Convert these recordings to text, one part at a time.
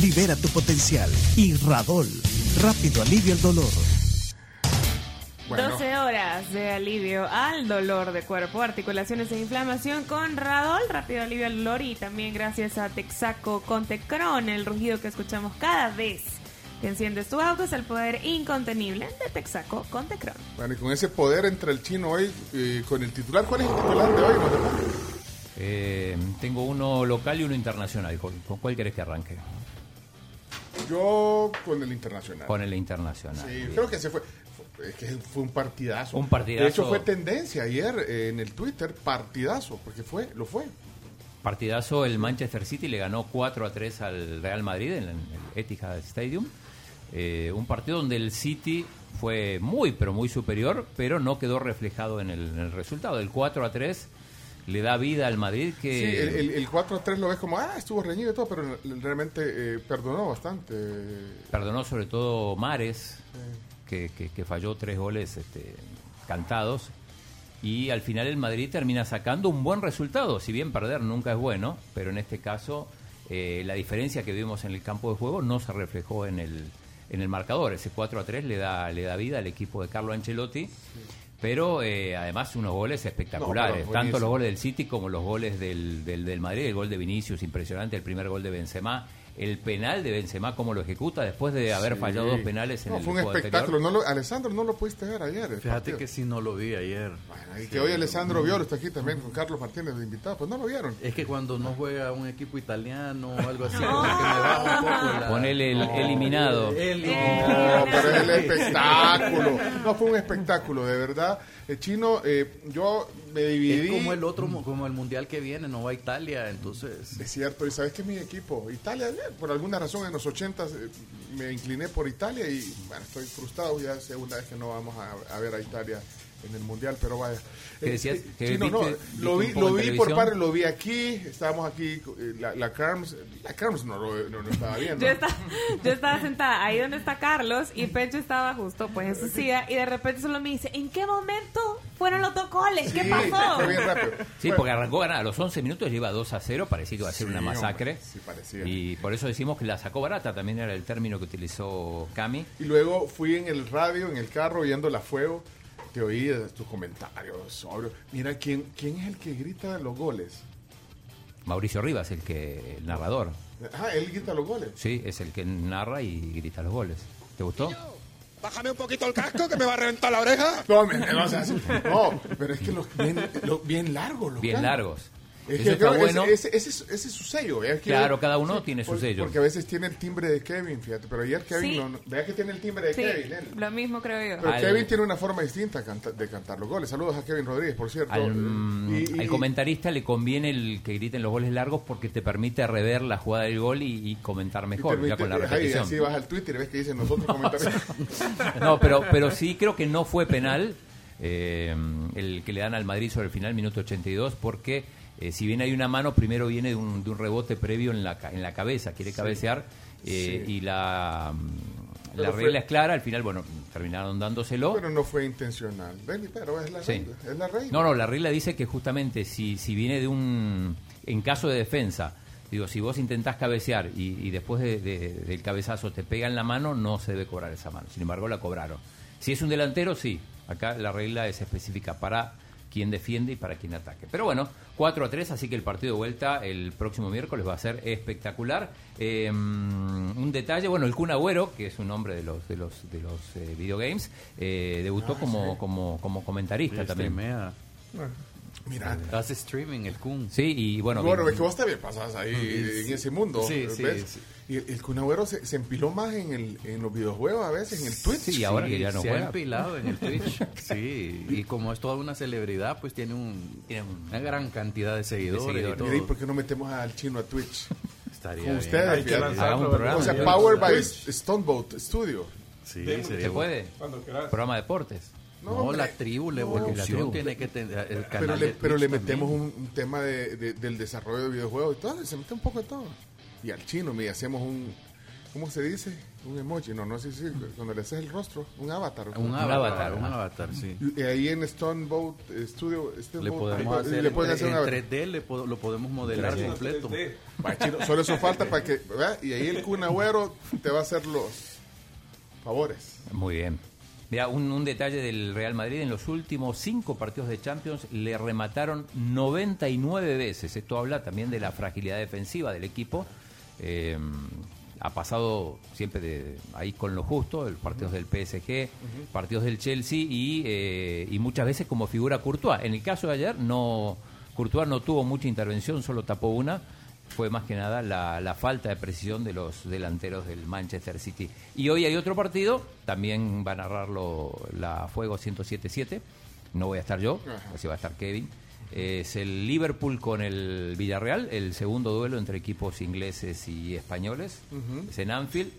Libera tu potencial y Radol, rápido alivio al dolor. 12 horas de alivio al dolor de cuerpo, articulaciones e inflamación con Radol, rápido alivio al dolor y también gracias a Texaco con Tecron, el rugido que escuchamos cada vez que enciendes tu auto es el poder incontenible de Texaco con Tecron. Bueno, y con ese poder entre el chino hoy, eh, con el titular, ¿cuál es el titular de hoy? Eh, tengo uno local y uno internacional. ¿Con, con cuál querés que arranque? Yo con el internacional. Con el internacional. Sí, Bien. creo que se fue. Es que fue un partidazo. Un partidazo. De hecho, fue tendencia ayer eh, en el Twitter, partidazo, porque fue, lo fue. Partidazo, el Manchester City le ganó 4 a 3 al Real Madrid en el Etihad Stadium. Eh, un partido donde el City fue muy, pero muy superior, pero no quedó reflejado en el, en el resultado. El 4 a 3 le da vida al Madrid que... Sí, el, el- el 4 a 3 lo ves como, ah, estuvo reñido y todo, pero realmente eh, perdonó bastante. Perdonó sobre todo Mares, que, que- que falló tres goles este, cantados. Y al final el Madrid termina sacando un buen resultado. Si bien perder nunca es bueno, pero en este caso eh, la diferencia que vimos en el campo de juego no se reflejó en el, en el marcador. Ese 4 a 3 le da, le da vida al equipo de Carlo Ancelotti. Pero eh, además unos goles espectaculares, No, tanto los goles del City como los goles del, del, del Madrid, el gol de Vinicius impresionante, el primer gol de Benzema, el penal de Benzema como lo ejecuta después de haber Sí. fallado dos penales en No, el fue un espectáculo. anterior. No lo, Alessandro, no lo pudiste ver ayer. Fíjate partido. que sí no lo vi ayer. Bueno, y que hoy Alessandro Violo está aquí también con Carlos Martínez de invitado. Pues no lo vieron. Es que cuando no juega un equipo italiano o algo así, como que me baja un poco la... Ponele el eliminado. Eliminado. No, pero es el espectáculo. No, fue un espectáculo, de verdad. El chino, eh, yo me dividí. Es como el otro, como el mundial que viene, no va a Italia, entonces... Es cierto, y sabes que mi equipo, Italia, por alguna razón en los 80 me incliné por Italia y bueno, estoy frustrado, ya es segunda vez que no vamos a, a ver a Italia en el mundial, pero vaya. ¿Qué Eh, decías? eh, ¿Que Chino, no, viste- lo vi, lo vi por parte, lo vi aquí, estábamos aquí, eh, la, la Carms, la Carms no lo no, lo estaba viendo. Yo estaba, yo estaba sentada ahí donde está Carlos y Pecho estaba justo pues en su silla y de repente solo me dice, ¿en qué momento fueron los dos goles? ¿Qué Sí, pasó? fue bien rápido. Sí, Bueno, porque arrancó a ganar. A los 11 minutos lleva 2 a 0, parecía que iba a ser Sí, una masacre. hombre, sí, parecía. Y por eso decimos que la sacó barata, también era el término que utilizó Cami. Y luego fui en el radio, en el carro, viendo la fuego. Te oí tus comentarios, sobrio. Mira, ¿quién, ¿quién es el que grita los goles? Mauricio Rivas, el que el narrador. Ah, él grita los goles. Sí, es el que narra y grita los goles. ¿Te gustó? Bájame un poquito el casco que me va a reventar la oreja. No, me- no, o sea, sí. No, pero es que los bien, los bien largos. Los Bien largos. Es que está bueno. ese, ese, ese, ese es su sello. es que- Claro, cada uno tiene su por- sello. Porque a veces tiene el timbre de Kevin, fíjate. Pero ayer Kevin, Sí. no, no- vea que tiene el timbre de Sí, Kevin. él. lo mismo creo yo. Pero Al- Kevin tiene una forma distinta canta- de cantar los goles. Saludos a Kevin Rodríguez, por cierto. Al, Y- y- al comentarista le conviene el que griten los goles largos porque te permite rever la jugada del gol y, y comentar y mejor, permite- ya con la repetición. así vas al Twitter y ves que dicen nosotros comentarios. No, pero, pero sí creo que no fue penal eh, el que le dan al Madrid sobre el final, minuto 82, porque eh, si bien hay una mano, primero viene de un, de un rebote previo en la, en la cabeza, quiere cabecear, eh, Sí. y la, mm, la fue- regla es clara, al final, bueno, terminaron dándoselo. pero no fue intencional. Pero es la Sí. regla. Es la regla. No, no, la regla dice que justamente si, si viene de un... En caso de defensa, digo, si vos intentás cabecear y, y después de- de- del cabezazo te pega en la mano, no se debe cobrar esa mano. Sin embargo, la cobraron. Si es un delantero, sí. Acá la regla es específica para quien defiende y para quien ataque. Pero bueno, 4 a 3, así que el partido de vuelta el próximo miércoles va a ser espectacular. Eh, un detalle, bueno, el Kun Agüero, que es un hombre de los de los de los eh, videogames, eh, debutó como, como como comentarista también. Streamea. Mira. Hace streaming el Kun. Sí, y bueno, Bueno, bien- es que vos también pasás ahí en ese mundo. Sí, sí, ¿ves? sí. Y el, Kun Agüero se, se empiló más en, el, en los videojuegos a veces, en el Twitch. Sí, ahora que ya no se juega. ha empilado en el Twitch. Sí, y como es toda una celebridad, pues tiene, un, Tiene un- una gran cantidad de seguidores. seguidores. y todo. Mira, ¿y por qué no metemos al chino a Twitch? Estaría Con bien. ustedes, Hay que lanzarlo, un programa. O sea, Sí. Power by Stoneboat Studio. Sí, ¿Se puede? Cuando quieras. Programa de deportes. No, No, hombre. la tribu, la No, evolución la tribu. tiene que tener el canal Pero le, de pero le metemos un, un tema de, de- del desarrollo de videojuegos y todo, se mete un poco de todo. Y al chino, mira, hacemos un, ¿cómo se dice? Un emoji, no, no sé si cuando le haces el rostro, un avatar. Un Un avatar, avatar, un avatar, sí. Y ahí en Stoneboat Studio, Le Steamboat, podemos hacer, le pueden en, hacer un en avatar. 3D, le po- lo podemos modelar Sí. completo. Va, chino, solo eso falta para que, ¿verdad? Y ahí el Kun Agüero te va a hacer los favores. Muy bien. Mira, un, un detalle del Real Madrid, en los últimos cinco partidos de Champions le remataron 99 veces. Esto habla también de la fragilidad defensiva del equipo. Eh, ha pasado siempre de ahí con lo justo, los partidos del PSG, partidos del Chelsea y, eh, y muchas veces como figura Courtois. En el caso de ayer, no Courtois no tuvo mucha intervención, solo tapó una. Fue más que nada la, la falta de precisión de los delanteros del Manchester City. Y hoy hay otro partido, también va a narrarlo la Fuego 107.7. No voy a estar yo, Ajá. así va a estar Kevin. Es el Liverpool con el Villarreal, el segundo duelo entre equipos ingleses y españoles. Es en Anfield.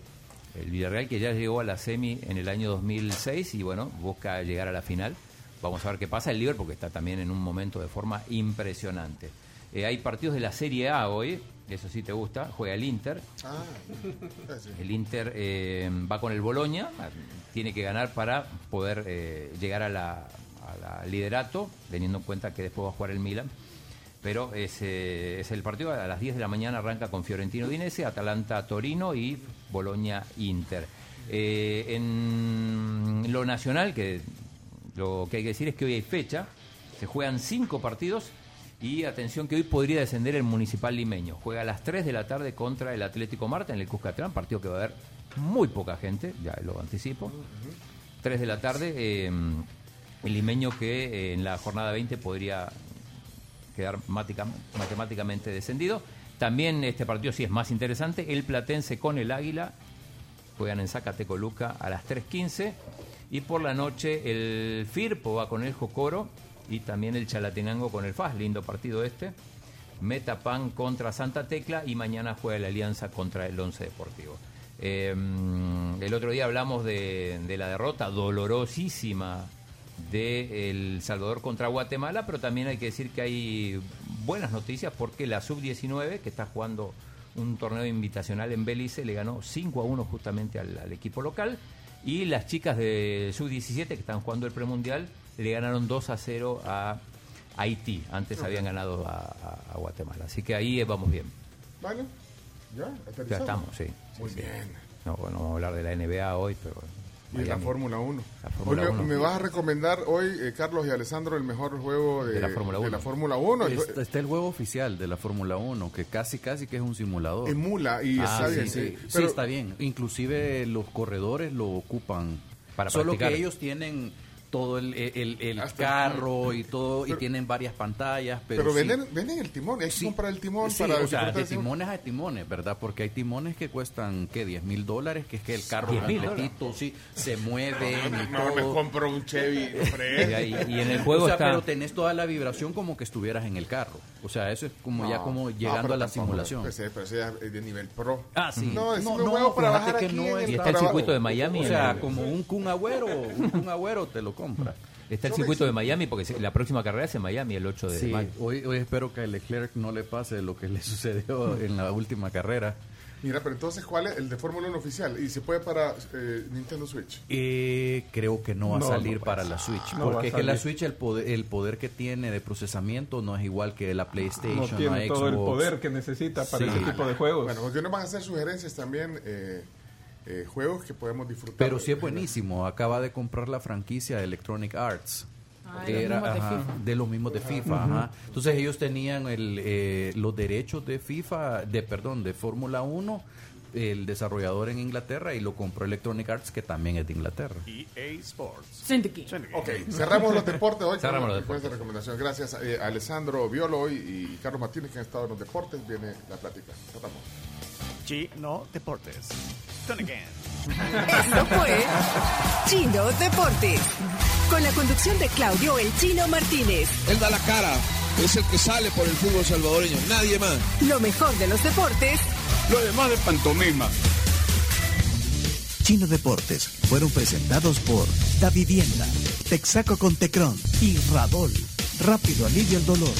El Villarreal que ya llegó a la semi en el año 2006 y bueno, busca llegar a la final. Vamos a ver qué pasa. El Liverpool que está también en un momento de forma impresionante. Eh, hay partidos de la Serie A hoy, eso sí te gusta, juega el Inter. Ah, sí. El Inter eh, va con el Boloña, tiene que ganar para poder eh, llegar a la, a la liderato, teniendo en cuenta que después va a jugar el Milan. Pero es, eh, es el partido, a las 10 de la mañana arranca con Fiorentino Dinese, Atalanta Torino y Boloña Inter. En lo nacional, que lo que hay que decir es que hoy hay fecha, se juegan cinco partidos y atención que hoy podría descender el Municipal Limeño. Juega a las 3 de la tarde contra el Atlético Marta en el Cuscatlán, partido que va a haber muy poca gente, ya lo anticipo. 3 de la tarde, eh, el limeño que eh, en la jornada 20 podría quedar mática- matemáticamente descendido. También este partido sí es más interesante, el Platense con el Águila, juegan en Zacatecoluca a las 3.15 y por la noche el Firpo va con el Jocoro y también el Chalatenango con el FAS, lindo partido este. Metapan contra Santa Tecla y mañana juega la Alianza contra el Once Deportivo. Eh, el otro día hablamos de, de la derrota dolorosísima de El Salvador contra Guatemala, pero también hay que decir que hay buenas noticias porque la Sub-19, que está jugando un torneo invitacional en Belice, le ganó 5 a 1 justamente al, al equipo local. Y las chicas de Sub-17, que están jugando el premundial, le ganaron 2 a 0 a Haití. Antes habían ganado a, a- a Guatemala. Así que ahí vamos bien. Bueno, ya, Ya estamos, sí. Muy sí. bien. No, bueno, vamos a hablar de la NBA hoy, pero... Y de la Miami. Fórmula 1. La Fórmula Hoy me, 1. me vas a recomendar hoy, eh, Carlos y Alessandro, el mejor juego de, De la Fórmula de 1. la Fórmula 1. Está, está el juego oficial de la Fórmula 1, que casi casi que es un simulador. Emula y Ah, está sí, bien. Sí, sí. está bien. Inclusive los corredores lo ocupan. Para Solo practicar. que ellos tienen todo el, el- el carro y todo, Pero- y tienen varias pantallas, pero, Pero, sí. venden, venden el timón, hay que Sí. comprar el timón Sí, para o sea, de timones a timones, ¿verdad? Porque hay timones que cuestan, ¿qué? 10 mil dólares, que es que el carro 10.000 completito, sí, se mueve y No, me compro un Chevy. Y, ahí- y en el juego o sea, está... pero tenés toda la vibración como que estuvieras en el carro. O sea, eso es como ya No, como no, llegando pero a la tampoco, simulación. Pues, eh, pero ese ya es de nivel pro. Ah, sí. No, No, no, huevo para bajar aquí no es Y está el circuito de Miami. O sea, como un Kun Agüero, un Kun Agüero te lo compra. Está el circuito de Miami porque la próxima carrera es en Miami el 8 de Sí, mayo. hoy, hoy espero que a Leclerc no le pase lo que le sucedió en la última carrera. Mira, pero entonces, ¿cuál es el de Fórmula 1 oficial? ¿Y se puede para eh, Nintendo Switch? Eh, creo que no va a No, salir no para la Switch. No porque es que la. Switch, el poder, el poder que tiene de procesamiento no es igual que la PlayStation, No tiene la todo el Xbox. poder que necesita para Sí. ese tipo de juegos. Bueno, porque nos van a hacer sugerencias también, eh, eh, juegos que podemos disfrutar. Pero sí es buenísimo. Acaba de comprar la franquicia de Electronic Arts. Ah, de los mismos de ajá, FIFA. de los mismos de FIFA. ajá. Entonces ellos tenían el, eh, los derechos de FIFA, de perdón, de Fórmula 1, el desarrollador en Inglaterra y lo compró Electronic Arts, que también es de Inglaterra. Sentiki. Ok, cerramos los deportes hoy. Cerramos los con esta recomendación. Gracias a eh, Alessandro Violo y Carlos Martínez que han estado en los deportes. Viene la plática. Cerramos. Chino Deportes. Esto fue Chino Deportes. Con la conducción de Claudio El Chino Martínez. Él da la cara, es el que sale por el fútbol salvadoreño, nadie más. Lo mejor de los deportes Lo demás de pantomima. Chino Deportes fueron presentados por Da Vivienda, Texaco con Tecron y Radol. Rápido alivio el dolor.